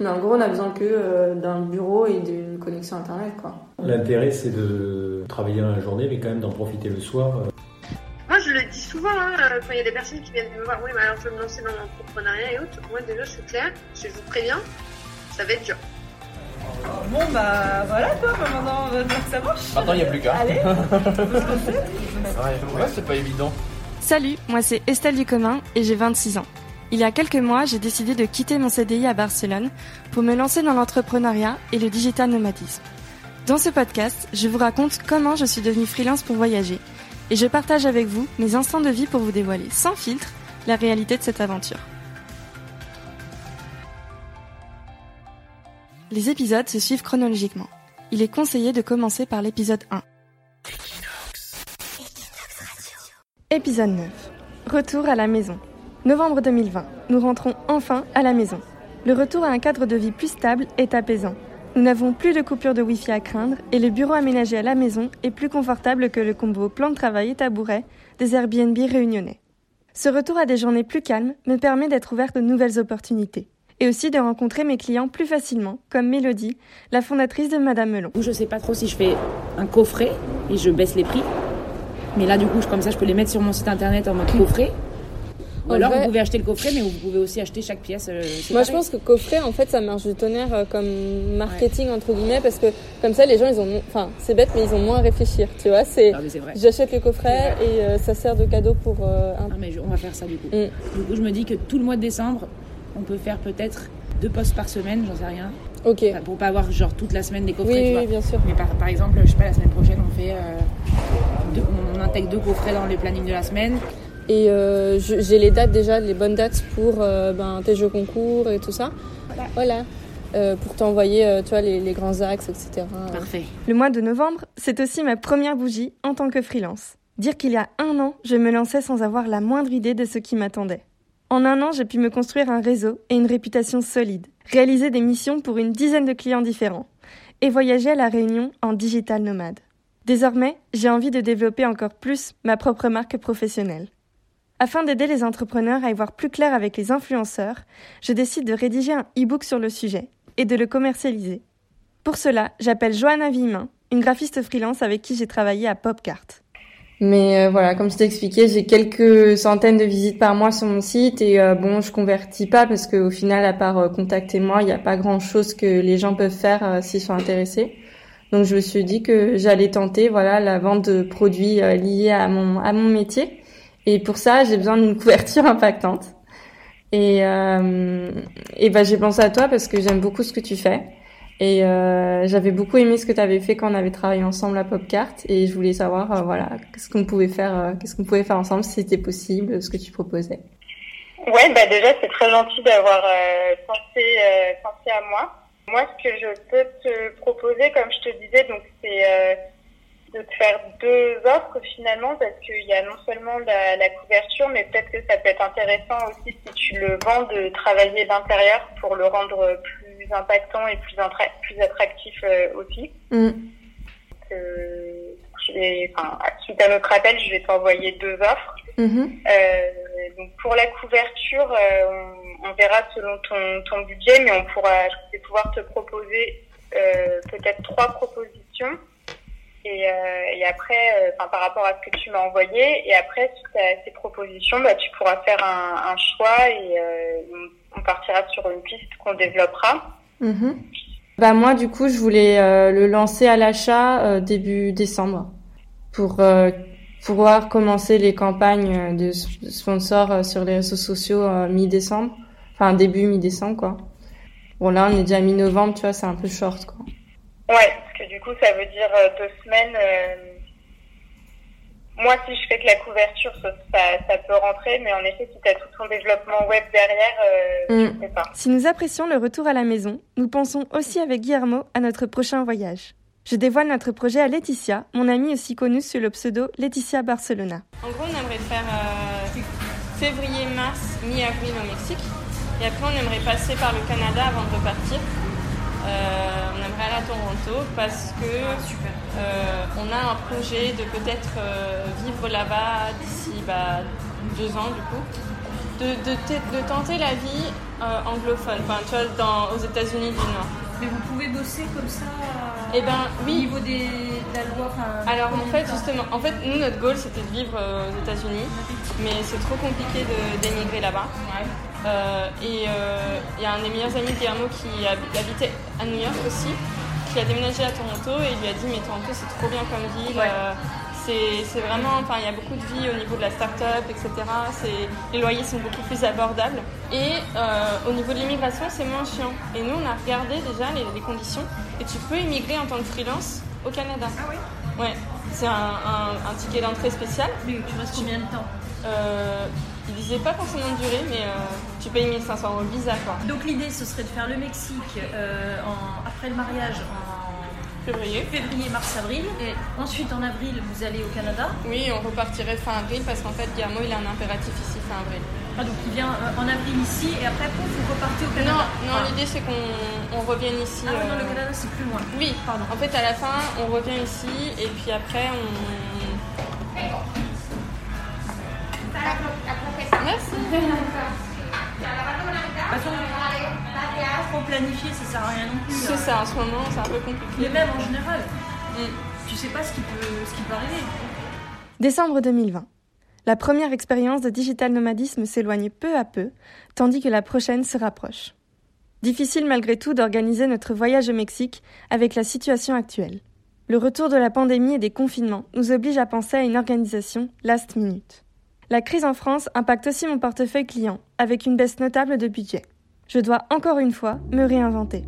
Mais en gros, on a besoin que euh, d'un bureau et d'une connexion internet, quoi. L'intérêt, c'est de travailler dans la journée, mais quand même d'en profiter le soir. Moi, je le dis souvent, hein, euh, quand il y a des personnes qui viennent me voir, oui, mais alors je veux me lancer dans l'entrepreneuriat et autres. Moi, déjà, c'est clair, je vous préviens, ça va être dur. Bon bah voilà quoi, bah, maintenant on va dire que ça marche. Maintenant il n'y a plus qu'à. Allez, ouais, c'est pas évident. Salut, moi c'est Estelle Ducommun et j'ai 26 ans. Il y a quelques mois, j'ai décidé de quitter mon CDI à Barcelone pour me lancer dans l'entrepreneuriat et le digital nomadisme. Dans ce podcast, je vous raconte comment je suis devenue freelance pour voyager et je partage avec vous mes instants de vie pour vous dévoiler sans filtre la réalité de cette aventure. Les épisodes se suivent chronologiquement. Il est conseillé de commencer par l'épisode 1. Épisode 9. Retour à la maison. Novembre 2020. Nous rentrons enfin à la maison. Le retour à un cadre de vie plus stable est apaisant. Nous n'avons plus de coupure de Wi-Fi à craindre et le bureau aménagé à la maison est plus confortable que le combo plan de travail et tabouret des Airbnb réunionnais. Ce retour à des journées plus calmes me permet d'être ouverte de nouvelles opportunités et aussi de rencontrer mes clients plus facilement, comme Mélodie, la fondatrice de Madame Melon. Je sais pas trop si je fais un coffret et je baisse les prix. Mais là, du coup, comme ça, je peux les mettre sur mon site internet en mode coffret. Ou alors, vous pouvez acheter le coffret, mais vous pouvez aussi acheter chaque pièce. Euh, Moi, je pense que coffret, en fait, ça marche du tonnerre euh, comme marketing, entre guillemets, parce que comme ça, les gens, ils ont. Enfin, c'est bête, mais ils ont moins à réfléchir, tu vois. C'est. J'achète le coffret et euh, ça sert de cadeau pour un. Ah, mais on va faire ça, du coup. Mm. Du coup, je me dis que tout le mois de décembre, on peut faire peut-être deux postes par semaine, j'en sais rien. Ok. pour pas avoir genre toute la semaine des coffrets. Oui, tu vois. oui bien sûr. Mais par, par, exemple, je sais pas, la semaine prochaine, on fait. Deux, on intègre deux coffrets dans les plannings de la semaine. Et euh, j'ai les dates déjà, les bonnes dates pour euh, ben, tes jeux concours et tout ça. Voilà. voilà. Euh, pour t'envoyer euh, tu vois, les, les, grands axes, etc. Parfait. Le mois de novembre, c'est aussi ma première bougie en tant que freelance. Dire qu'il y a un an, je me lançais sans avoir la moindre idée de ce qui m'attendait. En un an, j'ai pu me construire un réseau et une réputation solide, réaliser des missions pour une dizaine de clients différents et voyager à La Réunion en digital nomade. Désormais, j'ai envie de développer encore plus ma propre marque professionnelle. Afin d'aider les entrepreneurs à y voir plus clair avec les influenceurs, je décide de rédiger un e-book sur le sujet et de le commercialiser. Pour cela, j'appelle Johanna Vimin, une graphiste freelance avec qui j'ai travaillé à Popcart. Mais euh, voilà, comme je t'ai expliqué, j'ai quelques centaines de visites par mois sur mon site et euh, bon, je convertis pas parce qu'au final, à part euh, contacter moi, il n'y a pas grand chose que les gens peuvent faire s'ils sont intéressés. Donc je me suis dit que j'allais tenter, voilà, la vente de produits liés à mon à mon métier. Et pour ça, j'ai besoin d'une couverture impactante. Et euh, et ben j'ai pensé à toi parce que j'aime beaucoup ce que tu fais. Et euh, j'avais beaucoup aimé ce que tu avais fait quand on avait travaillé ensemble à Popcart et je voulais savoir euh, voilà qu'est-ce qu'on pouvait faire euh, qu'est-ce qu'on pouvait faire ensemble si c'était possible ce que tu proposais. Ouais bah déjà c'est très gentil d'avoir euh, pensé pensé à moi. Moi ce que je peux te proposer comme je te disais donc c'est de te faire deux offres finalement parce qu'il y a non seulement la, la couverture mais peut-être que ça peut être intéressant aussi si tu le vends de travailler l'intérieur pour le rendre plus impactant et plus, plus attractif euh, aussi. Mm. Euh, enfin, suite à notre appel, je vais t'envoyer deux offres. Mm -hmm. euh, donc pour la couverture, euh, on, on, verra selon ton, ton budget, mais on pourra, je vais pouvoir te proposer euh, peut-être trois propositions. Et, et après, enfin par rapport à ce que tu m'as envoyé, et après suite à ces propositions, bah, tu pourras faire un, choix et on, on partira sur une piste qu'on développera. Mmh. Bah moi du coup je voulais euh, le lancer à l'achat euh, début décembre pour euh, pouvoir commencer les campagnes de sponsors sur les réseaux sociaux mi-décembre, enfin début mi-décembre quoi. Bon là on est déjà mi-novembre tu vois c'est un peu short quoi. Ouais parce que du coup ça veut dire deux semaines moi, si je fais que la couverture, ça, ça peut rentrer, mais en effet, si tu as tout ton développement web derrière, euh, mm. je sais pas. Si nous apprécions le retour à la maison, nous pensons aussi avec Guillermo à notre prochain voyage. Je dévoile notre projet à Laetitia, mon amie aussi connue sous le pseudo Laetitia Barcelona. En gros, on aimerait faire euh, février-mars, mi-avril au Mexique. Et après, on aimerait passer par le Canada avant de repartir. Euh, on aimerait aller à Toronto parce que euh, on a un projet de peut-être euh, vivre là-bas d'ici bah, deux ans du coup. de, de, tenter la vie anglophone, enfin, tu vois, dans, aux États-Unis du Nord. Mais vous pouvez bosser comme ça Eh ben, oui. Au niveau des, de la loi Alors, en fait, justement, en fait, nous, notre goal, c'était de vivre aux États-Unis, mais c'est trop compliqué d'émigrer là-bas. Et il y a un des meilleurs amis de Guillermo qui habitait à New York aussi, qui a déménagé à Toronto et il lui a dit Mais Toronto, c'est trop bien comme ville c'est vraiment, enfin, il y a beaucoup de vie au niveau de la start-up, etc. Les loyers sont beaucoup plus abordables. Et euh, au niveau de l'immigration, c'est moins chiant. Et nous, on a regardé déjà les, conditions. Et tu peux immigrer en tant que freelance au Canada. Ah oui? Ouais. C'est un, ticket d'entrée spécial. Mais tu restes combien de temps? Euh, il disait pas forcément de durée, mais euh, tu payes 1500 euros visa. Quoi. Donc l'idée, ce serait de faire le Mexique euh, après le mariage en février. Février, mars, avril. Et ensuite, en avril, vous allez au Canada Oui, on repartirait fin avril parce qu'en fait, Guillermo, il a un impératif ici fin avril. Ah, donc il vient euh, en avril ici et après, vous repartez au Canada Non, non l'idée c'est qu'on revienne ici. Ah, non, le euh, Canada, c'est plus loin. Oui, pardon. En fait, à la fin, on revient ici et puis après, on. Merci. trop planifier, ça sert à rien non plus. C'est ça, en ce moment, c'est un peu compliqué. Mais même en général, mm. tu sais pas ce qui, peut, ce qui peut arriver. Décembre 2020. La première expérience de digital nomadisme s'éloigne peu à peu, tandis que la prochaine se rapproche. Difficile malgré tout d'organiser notre voyage au Mexique avec la situation actuelle. Le retour de la pandémie et des confinements nous oblige à penser à une organisation last minute. La crise en France impacte aussi mon portefeuille client, avec une baisse notable de budget. Je dois encore une fois me réinventer.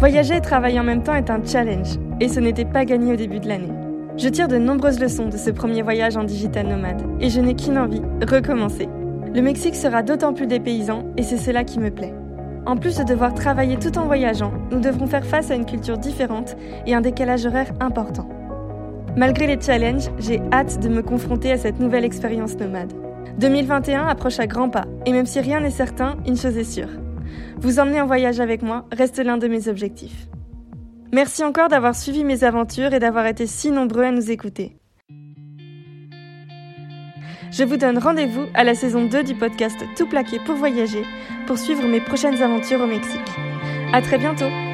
Voyager et travailler en même temps est un challenge, et ce n'était pas gagné au début de l'année. Je tire de nombreuses leçons de ce premier voyage en digital nomade, et je n'ai qu'une envie, recommencer. Le Mexique sera d'autant plus dépaysant, et c'est cela qui me plaît. En plus de devoir travailler tout en voyageant, nous devrons faire face à une culture différente et un décalage horaire important. Malgré les challenges, j'ai hâte de me confronter à cette nouvelle expérience nomade. 2021 approche à grands pas, et même si rien n'est certain, une chose est sûre, vous emmener en voyage avec moi reste l'un de mes objectifs. Merci encore d'avoir suivi mes aventures et d'avoir été si nombreux à nous écouter. Je vous donne rendez-vous à la saison 2 du podcast Tout plaqué pour voyager pour suivre mes prochaines aventures au Mexique. À très bientôt!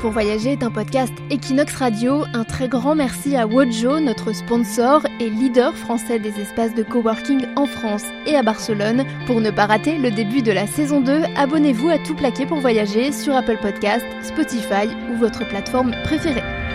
Pour voyager est un podcast Equinox Radio. Un très grand merci à Wojo, notre sponsor et leader français des espaces de coworking en France et à Barcelone. Pour ne pas rater le début de la saison 2, abonnez-vous à Tout plaqué pour voyager sur Apple Podcast, Spotify ou votre plateforme préférée.